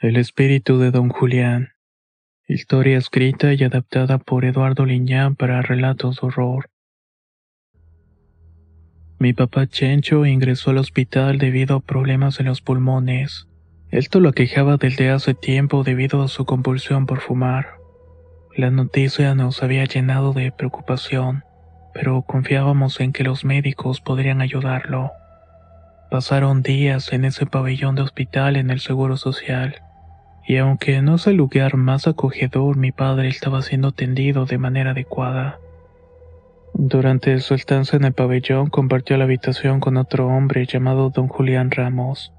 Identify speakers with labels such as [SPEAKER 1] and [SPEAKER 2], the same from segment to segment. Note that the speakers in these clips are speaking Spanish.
[SPEAKER 1] El espíritu de Don Julián. Historia escrita y adaptada por Eduardo Liñán para relatos de horror. Mi papá Chencho ingresó al hospital debido a problemas en los pulmones. Esto lo aquejaba desde hace tiempo debido a su compulsión por fumar. La noticia nos había llenado de preocupación, pero confiábamos en que los médicos podrían ayudarlo. Pasaron días en ese pabellón de hospital en el Seguro Social, y aunque no es el lugar más acogedor, mi padre estaba siendo atendido de manera adecuada. Durante su estancia en el pabellón compartió la habitación con otro hombre llamado don Julián Ramos.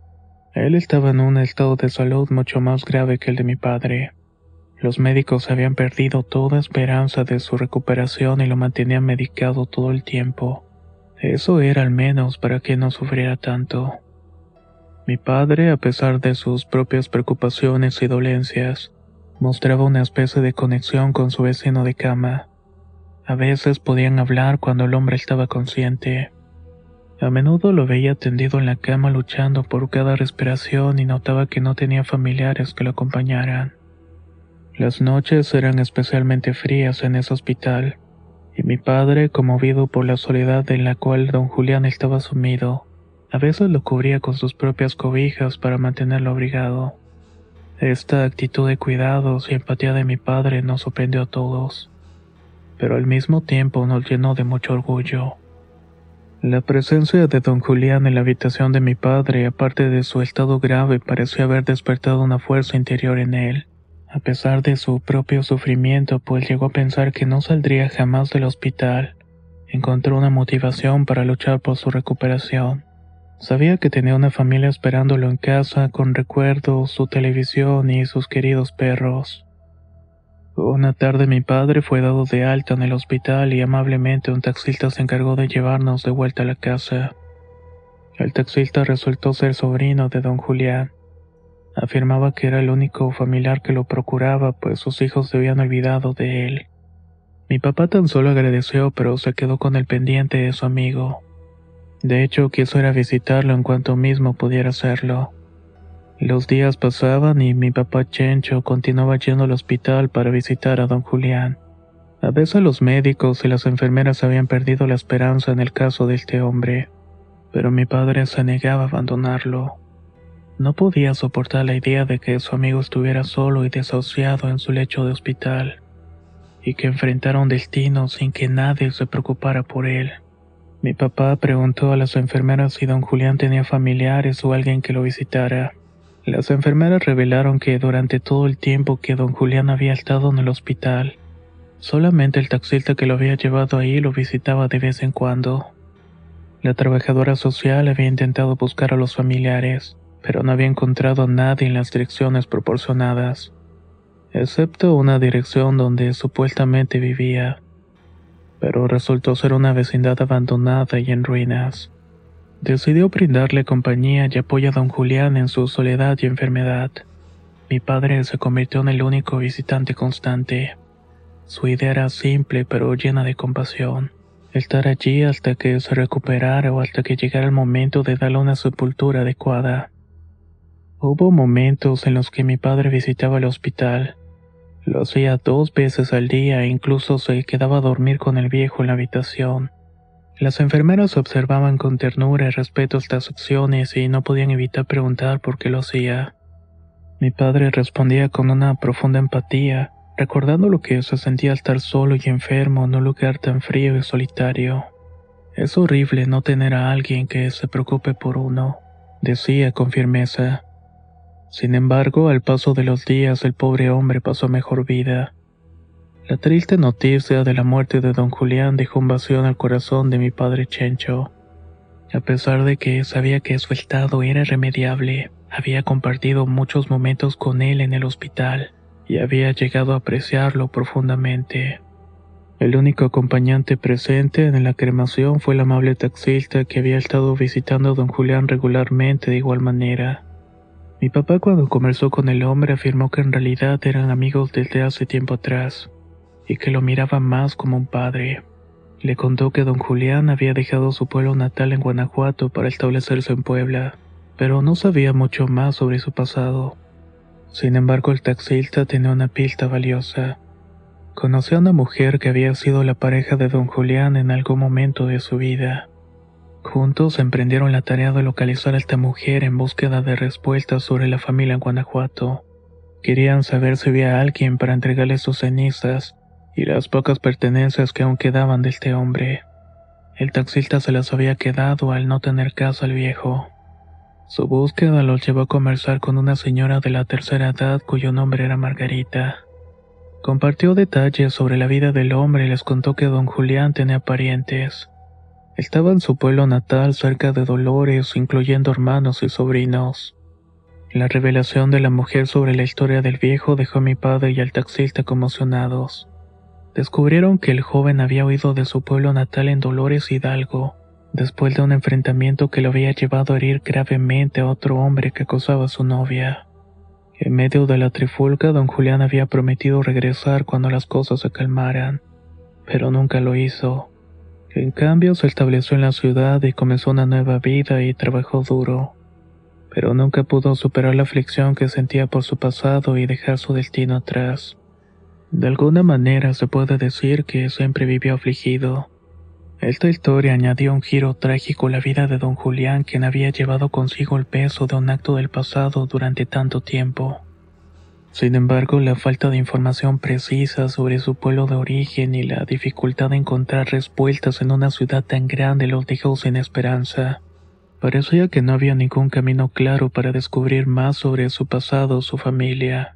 [SPEAKER 1] Él estaba en un estado de salud mucho más grave que el de mi padre. Los médicos habían perdido toda esperanza de su recuperación y lo mantenían medicado todo el tiempo. Eso era al menos para que no sufriera tanto. Mi padre, a pesar de sus propias preocupaciones y dolencias, mostraba una especie de conexión con su vecino de cama. A veces podían hablar cuando el hombre estaba consciente. A menudo lo veía tendido en la cama luchando por cada respiración y notaba que no tenía familiares que lo acompañaran. Las noches eran especialmente frías en ese hospital, y mi padre, conmovido por la soledad en la cual don Julián estaba sumido, a veces lo cubría con sus propias cobijas para mantenerlo abrigado. Esta actitud de cuidados y empatía de mi padre nos sorprendió a todos pero al mismo tiempo nos llenó de mucho orgullo. La presencia de don Julián en la habitación de mi padre, aparte de su estado grave, pareció haber despertado una fuerza interior en él. A pesar de su propio sufrimiento, pues llegó a pensar que no saldría jamás del hospital, encontró una motivación para luchar por su recuperación. Sabía que tenía una familia esperándolo en casa con recuerdos, su televisión y sus queridos perros. Una tarde mi padre fue dado de alta en el hospital y amablemente un taxista se encargó de llevarnos de vuelta a la casa. El taxista resultó ser sobrino de don Julián. Afirmaba que era el único familiar que lo procuraba, pues sus hijos se habían olvidado de él. Mi papá tan solo agradeció, pero se quedó con el pendiente de su amigo. De hecho, quiso ir a visitarlo en cuanto mismo pudiera hacerlo. Los días pasaban y mi papá Chencho continuaba yendo al hospital para visitar a don Julián. A veces los médicos y las enfermeras habían perdido la esperanza en el caso de este hombre, pero mi padre se negaba a abandonarlo. No podía soportar la idea de que su amigo estuviera solo y desahuciado en su lecho de hospital, y que enfrentara un destino sin que nadie se preocupara por él. Mi papá preguntó a las enfermeras si don Julián tenía familiares o alguien que lo visitara. Las enfermeras revelaron que durante todo el tiempo que don Julián había estado en el hospital, solamente el taxista que lo había llevado ahí lo visitaba de vez en cuando. La trabajadora social había intentado buscar a los familiares, pero no había encontrado a nadie en las direcciones proporcionadas, excepto una dirección donde supuestamente vivía, pero resultó ser una vecindad abandonada y en ruinas. Decidió brindarle compañía y apoyo a don Julián en su soledad y enfermedad. Mi padre se convirtió en el único visitante constante. Su idea era simple pero llena de compasión. Estar allí hasta que se recuperara o hasta que llegara el momento de darle una sepultura adecuada. Hubo momentos en los que mi padre visitaba el hospital. Lo hacía dos veces al día e incluso se quedaba a dormir con el viejo en la habitación. Las enfermeras observaban con ternura y respeto estas acciones y no podían evitar preguntar por qué lo hacía. Mi padre respondía con una profunda empatía, recordando lo que se sentía estar solo y enfermo en un lugar tan frío y solitario. Es horrible no tener a alguien que se preocupe por uno, decía con firmeza. Sin embargo, al paso de los días el pobre hombre pasó mejor vida. La triste noticia de la muerte de don Julián dejó un vacío en el corazón de mi padre Chencho. A pesar de que sabía que su estado era irremediable, había compartido muchos momentos con él en el hospital y había llegado a apreciarlo profundamente. El único acompañante presente en la cremación fue el amable taxista que había estado visitando a don Julián regularmente de igual manera. Mi papá cuando conversó con el hombre afirmó que en realidad eran amigos desde hace tiempo atrás y que lo miraba más como un padre. Le contó que don Julián había dejado su pueblo natal en Guanajuato para establecerse en Puebla, pero no sabía mucho más sobre su pasado. Sin embargo, el taxista tenía una pista valiosa. Conoció a una mujer que había sido la pareja de don Julián en algún momento de su vida. Juntos emprendieron la tarea de localizar a esta mujer en búsqueda de respuestas sobre la familia en Guanajuato. Querían saber si había alguien para entregarle sus cenizas y las pocas pertenencias que aún quedaban de este hombre. El taxista se las había quedado al no tener caso al viejo. Su búsqueda los llevó a conversar con una señora de la tercera edad cuyo nombre era Margarita. Compartió detalles sobre la vida del hombre y les contó que don Julián tenía parientes. Estaba en su pueblo natal cerca de Dolores, incluyendo hermanos y sobrinos. La revelación de la mujer sobre la historia del viejo dejó a mi padre y al taxista conmocionados. Descubrieron que el joven había huido de su pueblo natal en Dolores Hidalgo, después de un enfrentamiento que lo había llevado a herir gravemente a otro hombre que acosaba a su novia. En medio de la trifulca, don Julián había prometido regresar cuando las cosas se calmaran, pero nunca lo hizo. En cambio, se estableció en la ciudad y comenzó una nueva vida y trabajó duro, pero nunca pudo superar la aflicción que sentía por su pasado y dejar su destino atrás. De alguna manera se puede decir que siempre vivió afligido. Esta historia añadió un giro trágico a la vida de don Julián, quien había llevado consigo el peso de un acto del pasado durante tanto tiempo. Sin embargo, la falta de información precisa sobre su pueblo de origen y la dificultad de encontrar respuestas en una ciudad tan grande los dejó sin esperanza. Parecía que no había ningún camino claro para descubrir más sobre su pasado o su familia.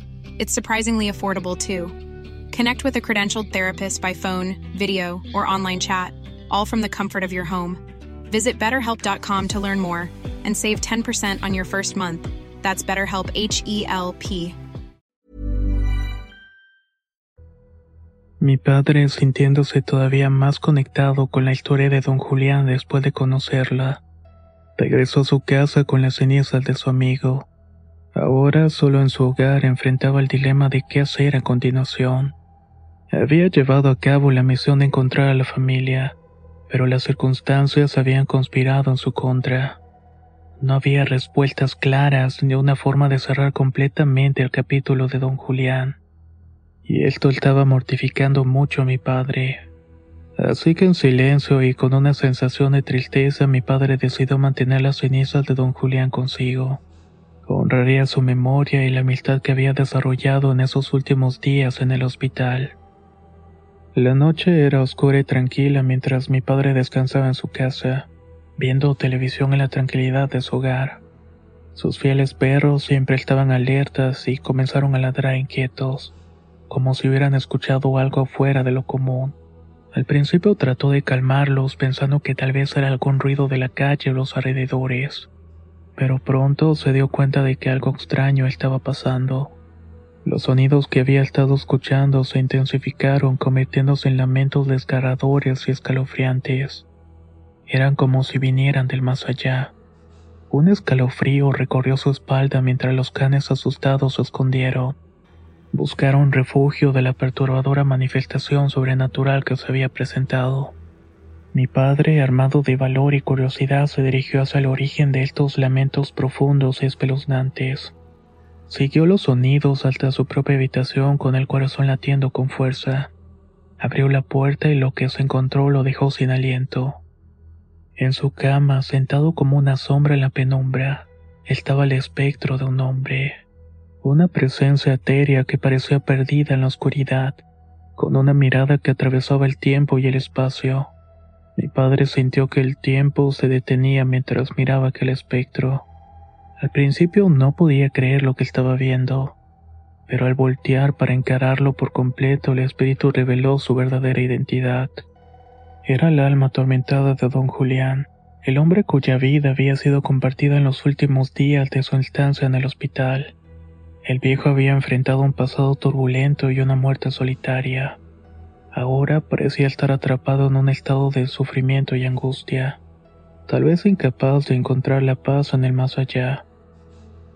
[SPEAKER 2] It's surprisingly affordable too. Connect with a credentialed therapist by phone, video, or online chat, all from the comfort of your home. Visit betterhelp.com to learn more and save 10% on your first month. That's BetterHelp H E L P.
[SPEAKER 1] Mi padre, sintiéndose todavía más conectado con la historia de don Julián después de conocerla, regresó a su casa con las cenizas de su amigo. Ahora, solo en su hogar, enfrentaba el dilema de qué hacer a continuación. Había llevado a cabo la misión de encontrar a la familia, pero las circunstancias habían conspirado en su contra. No había respuestas claras ni una forma de cerrar completamente el capítulo de don Julián. Y esto estaba mortificando mucho a mi padre. Así que en silencio y con una sensación de tristeza mi padre decidió mantener las cenizas de don Julián consigo. Honraría su memoria y la amistad que había desarrollado en esos últimos días en el hospital. La noche era oscura y tranquila mientras mi padre descansaba en su casa, viendo televisión en la tranquilidad de su hogar. Sus fieles perros siempre estaban alertas y comenzaron a ladrar inquietos, como si hubieran escuchado algo fuera de lo común. Al principio trató de calmarlos pensando que tal vez era algún ruido de la calle o los alrededores pero pronto se dio cuenta de que algo extraño estaba pasando. Los sonidos que había estado escuchando se intensificaron convirtiéndose en lamentos desgarradores y escalofriantes. Eran como si vinieran del más allá. Un escalofrío recorrió su espalda mientras los canes asustados se escondieron. Buscaron refugio de la perturbadora manifestación sobrenatural que se había presentado. Mi padre, armado de valor y curiosidad, se dirigió hacia el origen de estos lamentos profundos y espeluznantes. Siguió los sonidos hasta su propia habitación con el corazón latiendo con fuerza. Abrió la puerta y lo que se encontró lo dejó sin aliento. En su cama, sentado como una sombra en la penumbra, estaba el espectro de un hombre. Una presencia etérea que parecía perdida en la oscuridad, con una mirada que atravesaba el tiempo y el espacio. Mi padre sintió que el tiempo se detenía mientras miraba aquel espectro. Al principio no podía creer lo que estaba viendo, pero al voltear para encararlo por completo el espíritu reveló su verdadera identidad. Era el alma atormentada de don Julián, el hombre cuya vida había sido compartida en los últimos días de su estancia en el hospital. El viejo había enfrentado un pasado turbulento y una muerte solitaria. Ahora parecía estar atrapado en un estado de sufrimiento y angustia, tal vez incapaz de encontrar la paz en el más allá.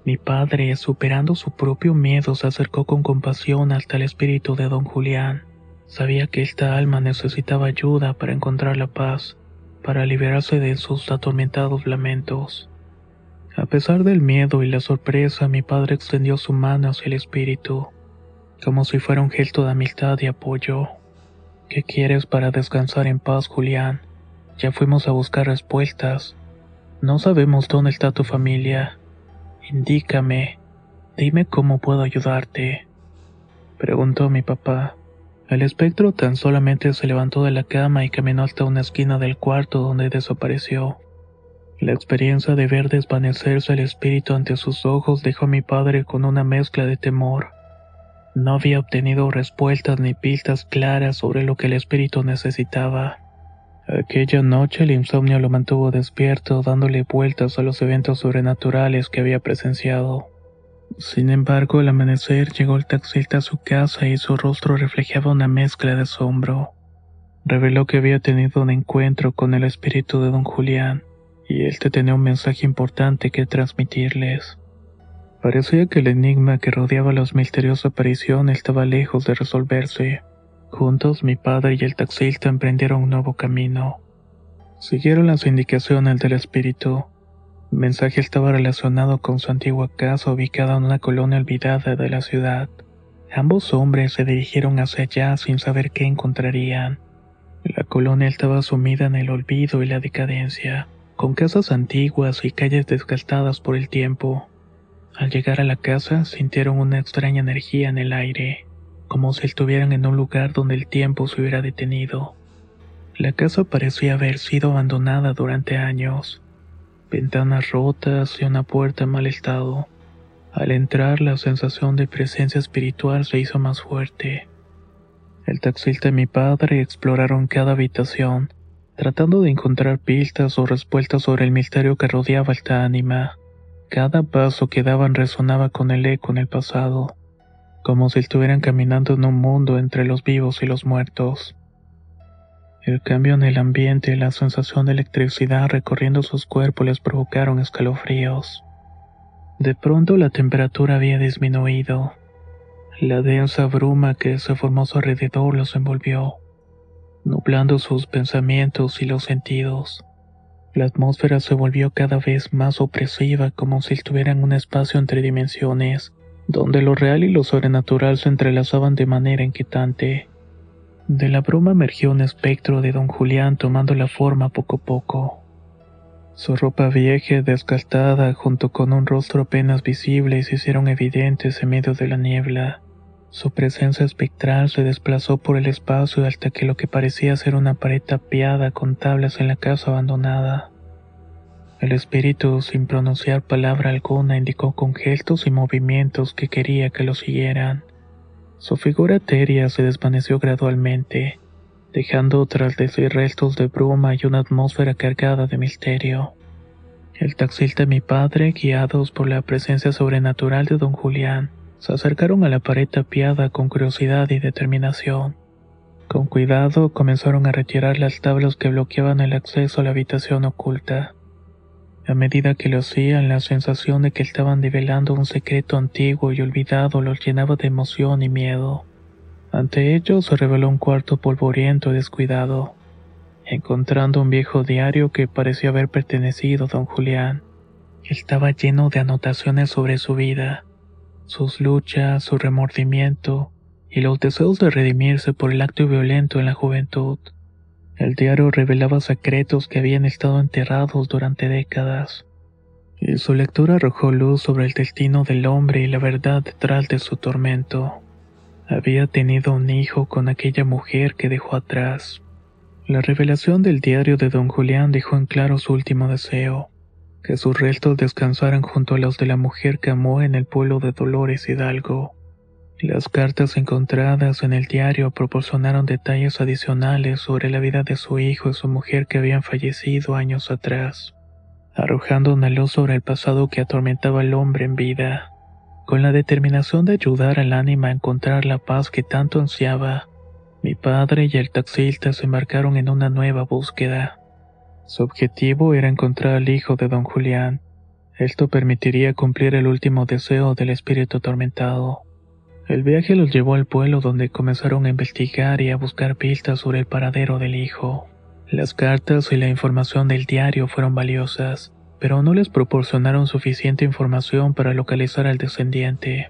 [SPEAKER 1] Mi padre, superando su propio miedo, se acercó con compasión hasta el espíritu de don Julián. Sabía que esta alma necesitaba ayuda para encontrar la paz, para liberarse de sus atormentados lamentos. A pesar del miedo y la sorpresa, mi padre extendió su mano hacia el espíritu, como si fuera un gesto de amistad y apoyo. ¿Qué quieres para descansar en paz, Julián? Ya fuimos a buscar respuestas. No sabemos dónde está tu familia. Indícame, dime cómo puedo ayudarte. Preguntó mi papá. El espectro tan solamente se levantó de la cama y caminó hasta una esquina del cuarto donde desapareció. La experiencia de ver desvanecerse el espíritu ante sus ojos dejó a mi padre con una mezcla de temor. No había obtenido respuestas ni pistas claras sobre lo que el espíritu necesitaba. Aquella noche el insomnio lo mantuvo despierto, dándole vueltas a los eventos sobrenaturales que había presenciado. Sin embargo, al amanecer llegó el taxista a su casa y su rostro reflejaba una mezcla de asombro. Reveló que había tenido un encuentro con el espíritu de don Julián, y éste tenía un mensaje importante que transmitirles. Parecía que el enigma que rodeaba la misteriosa aparición estaba lejos de resolverse. Juntos mi padre y el taxista emprendieron un nuevo camino. Siguieron las indicaciones del espíritu. El mensaje estaba relacionado con su antigua casa ubicada en una colonia olvidada de la ciudad. Ambos hombres se dirigieron hacia allá sin saber qué encontrarían. La colonia estaba sumida en el olvido y la decadencia, con casas antiguas y calles desgastadas por el tiempo. Al llegar a la casa sintieron una extraña energía en el aire como si estuvieran en un lugar donde el tiempo se hubiera detenido. La casa parecía haber sido abandonada durante años. Ventanas rotas y una puerta en mal estado. Al entrar la sensación de presencia espiritual se hizo más fuerte. El taxista y mi padre exploraron cada habitación, tratando de encontrar pistas o respuestas sobre el misterio que rodeaba esta ánima. Cada paso que daban resonaba con el eco en el pasado como si estuvieran caminando en un mundo entre los vivos y los muertos. El cambio en el ambiente y la sensación de electricidad recorriendo sus cuerpos les provocaron escalofríos. De pronto la temperatura había disminuido. La densa bruma que se formó a su alrededor los envolvió, nublando sus pensamientos y los sentidos. La atmósfera se volvió cada vez más opresiva como si estuvieran en un espacio entre dimensiones donde lo real y lo sobrenatural se entrelazaban de manera inquietante. De la bruma emergió un espectro de don Julián tomando la forma poco a poco. Su ropa vieja y desgastada junto con un rostro apenas visible se hicieron evidentes en medio de la niebla. Su presencia espectral se desplazó por el espacio hasta que lo que parecía ser una pared tapiada con tablas en la casa abandonada. El espíritu, sin pronunciar palabra alguna, indicó con gestos y movimientos que quería que lo siguieran. Su figura etérea se desvaneció gradualmente, dejando tras de sí restos de bruma y una atmósfera cargada de misterio. El taxista y mi padre, guiados por la presencia sobrenatural de don Julián, se acercaron a la pared tapiada con curiosidad y determinación. Con cuidado comenzaron a retirar las tablas que bloqueaban el acceso a la habitación oculta. A medida que lo hacían, la sensación de que estaban develando un secreto antiguo y olvidado los llenaba de emoción y miedo. Ante ellos se reveló un cuarto polvoriento y descuidado, encontrando un viejo diario que parecía haber pertenecido a don Julián. Estaba lleno de anotaciones sobre su vida, sus luchas, su remordimiento y los deseos de redimirse por el acto violento en la juventud. El diario revelaba secretos que habían estado enterrados durante décadas, y su lectura arrojó luz sobre el destino del hombre y la verdad detrás de su tormento. Había tenido un hijo con aquella mujer que dejó atrás. La revelación del diario de don Julián dejó en claro su último deseo, que sus restos descansaran junto a los de la mujer que amó en el pueblo de Dolores Hidalgo. Las cartas encontradas en el diario proporcionaron detalles adicionales sobre la vida de su hijo y su mujer que habían fallecido años atrás, arrojando una luz sobre el pasado que atormentaba al hombre en vida. Con la determinación de ayudar al ánima a encontrar la paz que tanto ansiaba, mi padre y el taxista se embarcaron en una nueva búsqueda. Su objetivo era encontrar al hijo de don Julián. Esto permitiría cumplir el último deseo del espíritu atormentado. El viaje los llevó al pueblo donde comenzaron a investigar y a buscar pistas sobre el paradero del hijo. Las cartas y la información del diario fueron valiosas, pero no les proporcionaron suficiente información para localizar al descendiente.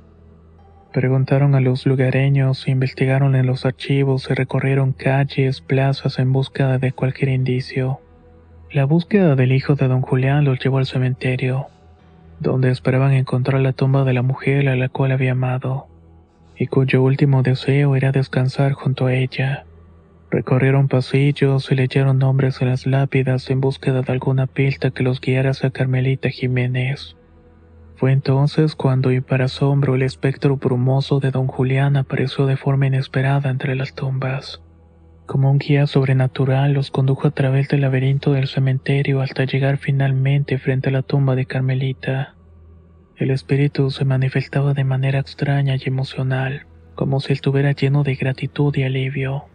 [SPEAKER 1] Preguntaron a los lugareños, investigaron en los archivos y recorrieron calles, plazas en búsqueda de cualquier indicio. La búsqueda del hijo de don Julián los llevó al cementerio, donde esperaban encontrar la tumba de la mujer a la cual había amado y cuyo último deseo era descansar junto a ella. Recorrieron pasillos y leyeron nombres en las lápidas en búsqueda de alguna pista que los guiara a Carmelita Jiménez. Fue entonces cuando, y para asombro, el espectro brumoso de don Julián apareció de forma inesperada entre las tumbas. Como un guía sobrenatural los condujo a través del laberinto del cementerio hasta llegar finalmente frente a la tumba de Carmelita. El espíritu se manifestaba de manera extraña y emocional, como si estuviera lleno de gratitud y alivio.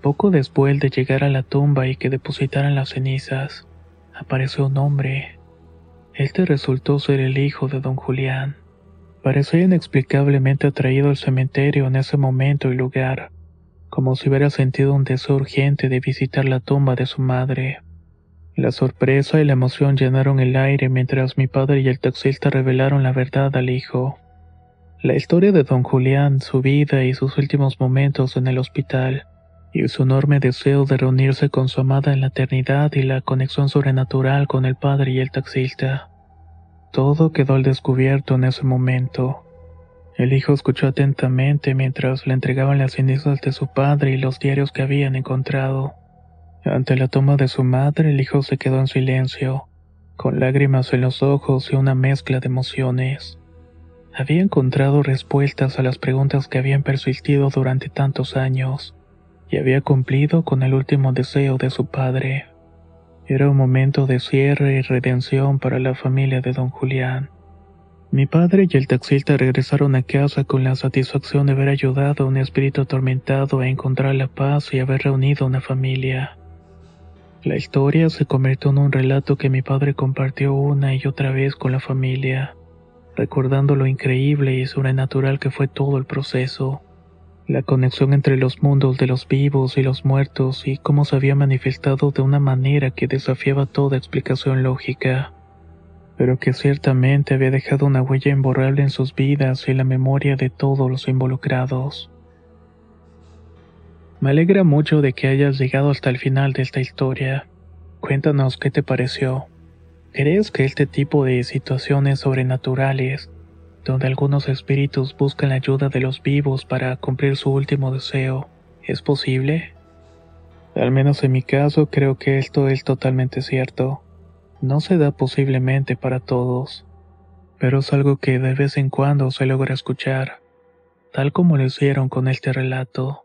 [SPEAKER 1] Poco después de llegar a la tumba y que depositaran las cenizas, apareció un hombre. Este resultó ser el hijo de don Julián. Parecía inexplicablemente atraído al cementerio en ese momento y lugar, como si hubiera sentido un deseo urgente de visitar la tumba de su madre. La sorpresa y la emoción llenaron el aire mientras mi padre y el taxista revelaron la verdad al hijo. La historia de don Julián, su vida y sus últimos momentos en el hospital, y su enorme deseo de reunirse con su amada en la eternidad y la conexión sobrenatural con el padre y el taxista. Todo quedó al descubierto en ese momento. El hijo escuchó atentamente mientras le entregaban las cenizas de su padre y los diarios que habían encontrado. Ante la toma de su madre, el hijo se quedó en silencio, con lágrimas en los ojos y una mezcla de emociones. Había encontrado respuestas a las preguntas que habían persistido durante tantos años, y había cumplido con el último deseo de su padre. Era un momento de cierre y redención para la familia de don Julián. Mi padre y el taxista regresaron a casa con la satisfacción de haber ayudado a un espíritu atormentado a encontrar la paz y haber reunido una familia. La historia se convirtió en un relato que mi padre compartió una y otra vez con la familia, recordando lo increíble y sobrenatural que fue todo el proceso, la conexión entre los mundos de los vivos y los muertos y cómo se había manifestado de una manera que desafiaba toda explicación lógica, pero que ciertamente había dejado una huella imborrable en sus vidas y la memoria de todos los involucrados. Me alegra mucho de que hayas llegado hasta el final de esta historia. Cuéntanos qué te pareció. ¿Crees que este tipo de situaciones sobrenaturales, donde algunos espíritus buscan la ayuda de los vivos para cumplir su último deseo, es posible? Al menos en mi caso creo que esto es totalmente cierto. No se da posiblemente para todos, pero es algo que de vez en cuando se logra escuchar, tal como lo hicieron con este relato.